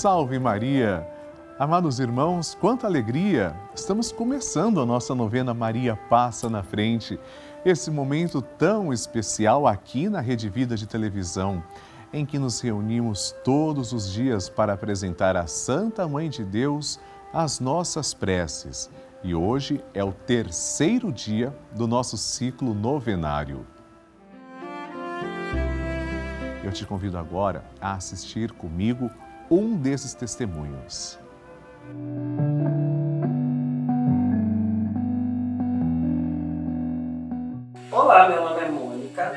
Salve Maria! Amados irmãos, quanta alegria! Estamos começando a nossa novena Maria Passa na Frente, esse momento tão especial aqui na Rede Vida de Televisão, em que nos reunimos todos os dias para apresentar à Santa Mãe de Deus as nossas preces. E hoje é o terceiro dia do nosso ciclo novenário. Eu te convido agora a assistir comigo um desses testemunhos. Olá, meu nome é Mônica,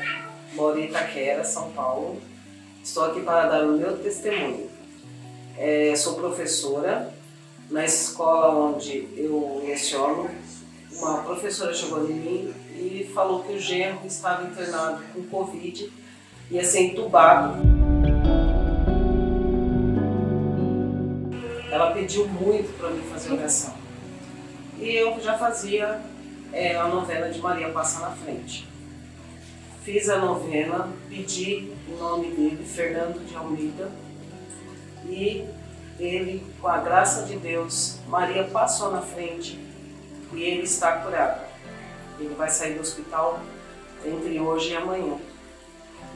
moro em Itaquera, São Paulo. Estou aqui para dar o meu testemunho. É, sou professora na escola onde eu leciono. Uma professora chegou em mim e falou que o genro estava internado com Covid e ia ser entubado. Ela pediu muito para mim fazer oração. E eu já fazia é, a novena de Maria Passa na Frente. Fiz a novena, pedi o nome dele, Fernando de Almeida, e ele, com a graça de Deus, Maria passou na frente e ele está curado. Ele vai sair do hospital entre hoje e amanhã.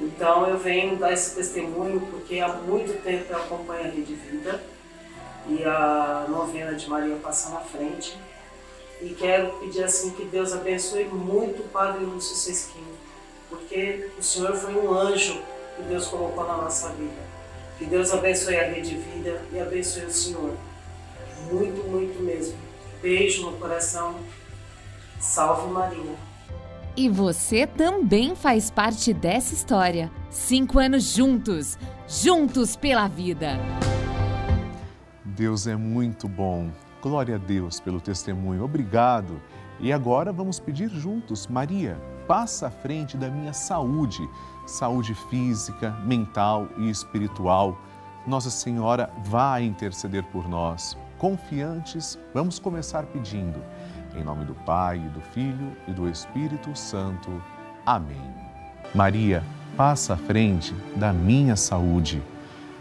Então eu venho dar esse testemunho porque há muito tempo eu acompanho a Rede Vida e a novena de Maria passa na frente. E quero pedir assim que Deus abençoe muito o Padre Lúcio Sesquinho, porque o Senhor foi um anjo que Deus colocou na nossa vida. Que Deus abençoe a Rede Vida e abençoe o Senhor. Muito, muito mesmo. Beijo no coração. Salve Maria. E você também faz parte dessa história. Cinco anos juntos, juntos pela vida. Deus é muito bom. Glória a Deus pelo testemunho. Obrigado. E agora vamos pedir juntos, Maria, passa à frente da minha saúde, saúde física, mental e espiritual. Nossa Senhora vai interceder por nós. Confiantes, vamos começar pedindo. Em nome do Pai, do Filho e do Espírito Santo. Amém. Maria, passa à frente da minha saúde.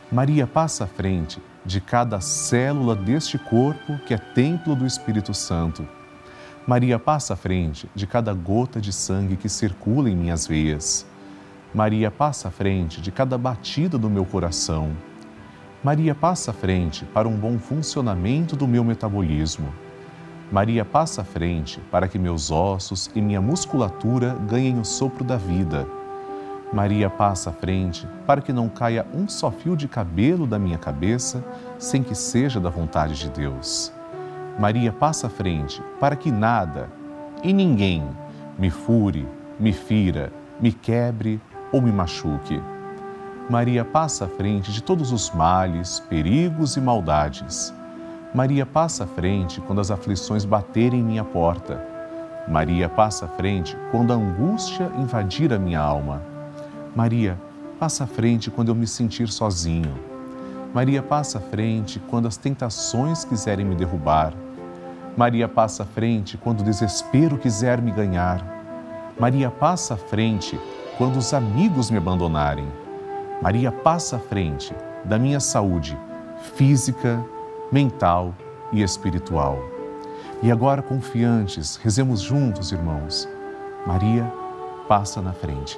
Maria, passa à frente de cada célula deste corpo que é templo do Espírito Santo. Maria passa à frente de cada gota de sangue que circula em minhas veias. Maria passa à frente de cada batida do meu coração. Maria passa à frente para um bom funcionamento do meu metabolismo. Maria passa à frente para que meus ossos e minha musculatura ganhem o sopro da vida. Maria passa à frente para que não caia um só fio de cabelo da minha cabeça sem que seja da vontade de Deus. Maria passa à frente para que nada e ninguém me fure, me fira, me quebre ou me machuque. Maria passa à frente de todos os males, perigos e maldades. Maria passa à frente quando as aflições baterem em minha porta. Maria passa à frente quando a angústia invadir a minha alma. Maria, passa à frente quando eu me sentir sozinho. Maria, passa à frente quando as tentações quiserem me derrubar. Maria, passa à frente quando o desespero quiser me ganhar. Maria, passa à frente quando os amigos me abandonarem. Maria, passa à frente da minha saúde física, mental e espiritual. E agora, confiantes, rezemos juntos, irmãos. Maria, passa na frente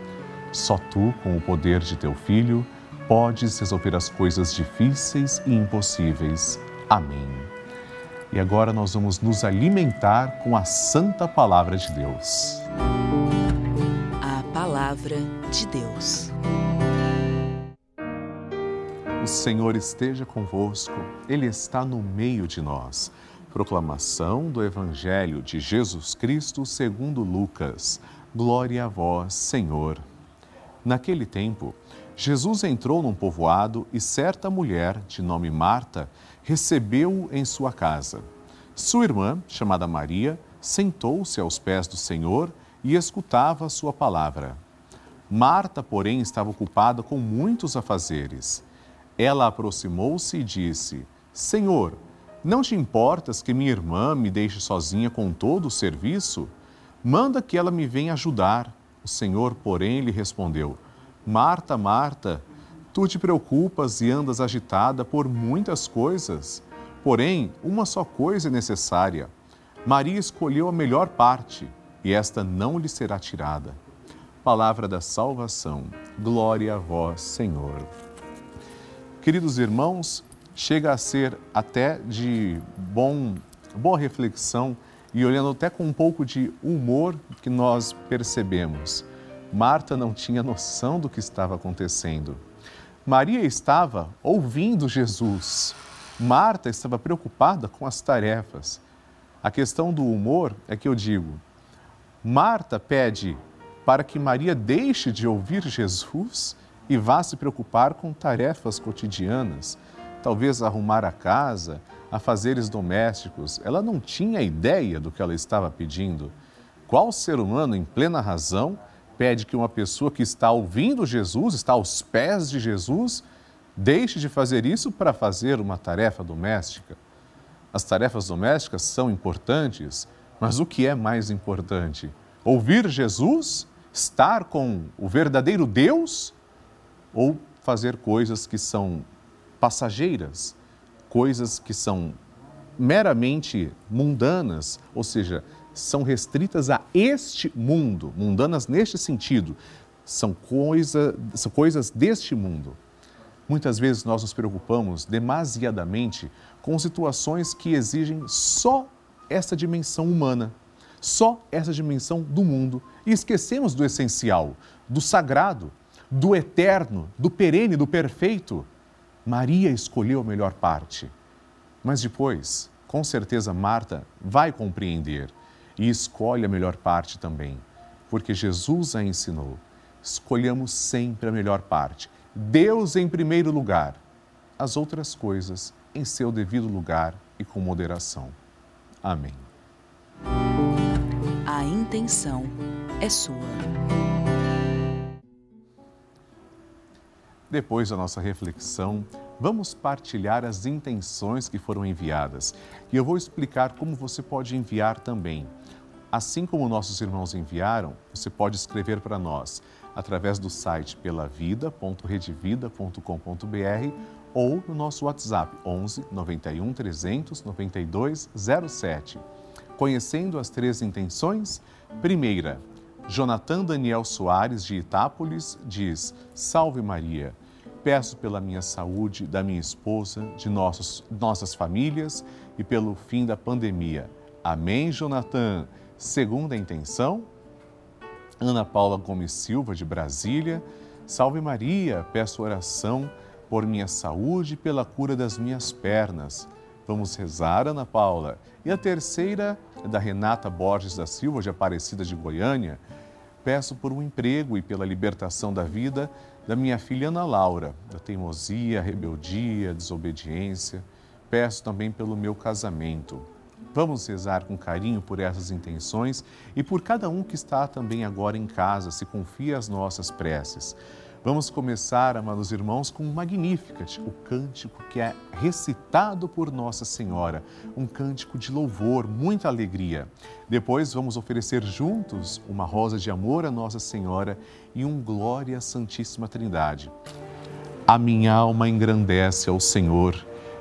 Só tu, com o poder de teu Filho, podes resolver as coisas difíceis e impossíveis. Amém. E agora nós vamos nos alimentar com a Santa Palavra de Deus. A Palavra de Deus. O Senhor esteja convosco, Ele está no meio de nós. Proclamação do Evangelho de Jesus Cristo segundo Lucas. Glória a vós, Senhor. Naquele tempo, Jesus entrou num povoado e certa mulher, de nome Marta, recebeu-o em sua casa. Sua irmã, chamada Maria, sentou-se aos pés do Senhor e escutava sua palavra. Marta, porém, estava ocupada com muitos afazeres. Ela aproximou-se e disse: Senhor, não te importas que minha irmã me deixe sozinha com todo o serviço? Manda que ela me venha ajudar. O Senhor, porém, lhe respondeu: Marta, Marta, Tu te preocupas e andas agitada por muitas coisas, porém, uma só coisa é necessária. Maria escolheu a melhor parte e esta não lhe será tirada. Palavra da salvação. Glória a vós, Senhor. Queridos irmãos, chega a ser até de bom, boa reflexão e olhando até com um pouco de humor que nós percebemos. Marta não tinha noção do que estava acontecendo Maria estava ouvindo Jesus. Marta estava preocupada com as tarefas. A questão do humor é que eu digo: Marta pede para que Maria deixe de ouvir Jesus e vá se preocupar com tarefas cotidianas, talvez arrumar a casa, afazeres domésticos. Ela não tinha ideia do que ela estava pedindo. Qual ser humano em plena razão pede que uma pessoa que está ouvindo Jesus, está aos pés de Jesus, deixe de fazer isso para fazer uma tarefa doméstica. As tarefas domésticas são importantes, mas o que é mais importante? Ouvir Jesus, estar com o verdadeiro Deus ou fazer coisas que são passageiras, coisas que são meramente mundanas, ou seja, são restritas a este mundo, mundanas neste sentido, são, coisa, são coisas deste mundo. Muitas vezes nós nos preocupamos demasiadamente com situações que exigem só essa dimensão humana, só essa dimensão do mundo e esquecemos do essencial, do sagrado, do eterno, do perene, do perfeito. Maria escolheu a melhor parte. Mas depois, com certeza, Marta vai compreender e escolhe a melhor parte também, porque Jesus a ensinou. Escolhamos sempre a melhor parte. Deus em primeiro lugar, as outras coisas em seu devido lugar e com moderação. Amém. A intenção é sua. Depois da nossa reflexão, vamos partilhar as intenções que foram enviadas. E eu vou explicar como você pode enviar também. Assim como nossos irmãos enviaram, você pode escrever para nós através do site pelavida.redevida.com.br ou no nosso WhatsApp 11 91 300 92 07. Conhecendo as três intenções, primeira, Jonathan Daniel Soares de Itápolis diz: Salve Maria. Peço pela minha saúde, da minha esposa, de nossos, nossas famílias e pelo fim da pandemia. Amém, Jonathan. Segunda intenção, Ana Paula Gomes Silva, de Brasília. Salve Maria, peço oração por minha saúde e pela cura das minhas pernas. Vamos rezar, Ana Paula. E a terceira é da Renata Borges da Silva, de Aparecida de Goiânia. Peço por um emprego e pela libertação da vida da minha filha Ana Laura, da teimosia, rebeldia, desobediência. Peço também pelo meu casamento. Vamos rezar com carinho por essas intenções e por cada um que está também agora em casa, se confia às nossas preces. Vamos começar, amados irmãos, com o Magnificat, o cântico que é recitado por Nossa Senhora, um cântico de louvor, muita alegria. Depois vamos oferecer juntos uma rosa de amor a Nossa Senhora e um glória à Santíssima Trindade. A minha alma engrandece ao Senhor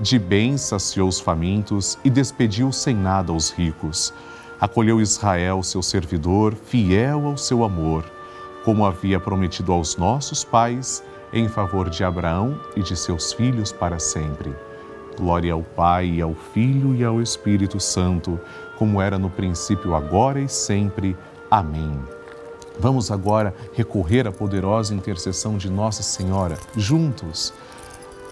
De bem saciou os famintos e despediu sem nada os ricos. Acolheu Israel, seu servidor, fiel ao seu amor, como havia prometido aos nossos pais, em favor de Abraão e de seus filhos para sempre. Glória ao Pai, ao Filho e ao Espírito Santo, como era no princípio, agora e sempre. Amém. Vamos agora recorrer à poderosa intercessão de Nossa Senhora, juntos.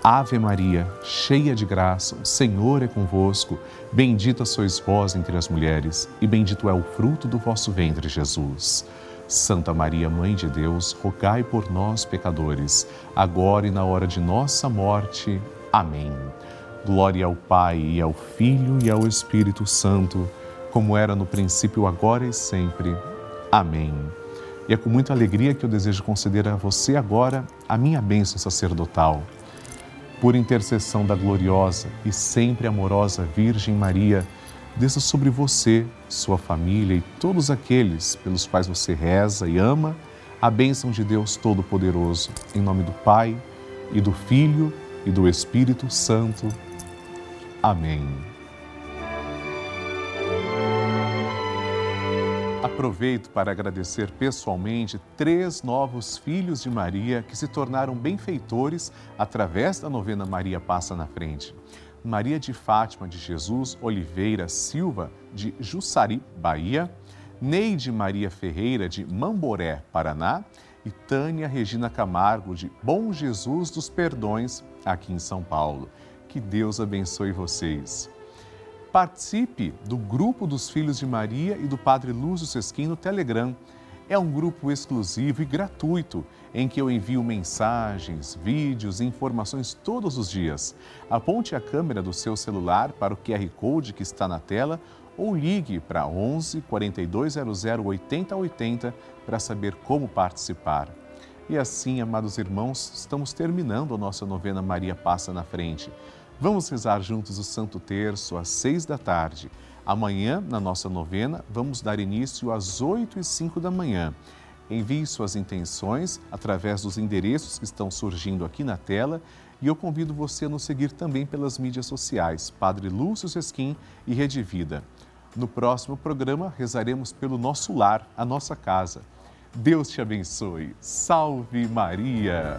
Ave Maria, cheia de graça, o Senhor é convosco. Bendita sois vós entre as mulheres, e bendito é o fruto do vosso ventre, Jesus. Santa Maria, Mãe de Deus, rogai por nós, pecadores, agora e na hora de nossa morte. Amém. Glória ao Pai, e ao Filho e ao Espírito Santo, como era no princípio, agora e sempre. Amém. E é com muita alegria que eu desejo conceder a você agora a minha bênção sacerdotal. Por intercessão da gloriosa e sempre amorosa Virgem Maria, desça sobre você, sua família e todos aqueles pelos quais você reza e ama a bênção de Deus Todo-Poderoso. Em nome do Pai, e do Filho, e do Espírito Santo. Amém. Aproveito para agradecer pessoalmente três novos filhos de Maria que se tornaram benfeitores através da novena Maria Passa na Frente. Maria de Fátima de Jesus Oliveira Silva, de Jussari, Bahia, Neide Maria Ferreira, de Mamboré, Paraná, e Tânia Regina Camargo, de Bom Jesus dos Perdões, aqui em São Paulo. Que Deus abençoe vocês. Participe do grupo dos Filhos de Maria e do Padre Lúcio Sesquim no Telegram. É um grupo exclusivo e gratuito em que eu envio mensagens, vídeos e informações todos os dias. Aponte a câmera do seu celular para o QR Code que está na tela ou ligue para 11 4200 8080 para saber como participar. E assim, amados irmãos, estamos terminando a nossa novena Maria Passa na Frente. Vamos rezar juntos o Santo Terço às seis da tarde. Amanhã, na nossa novena, vamos dar início às oito e cinco da manhã. Envie suas intenções através dos endereços que estão surgindo aqui na tela e eu convido você a nos seguir também pelas mídias sociais, Padre Lúcio Sesquim e Rede Vida. No próximo programa, rezaremos pelo nosso lar, a nossa casa. Deus te abençoe. Salve Maria!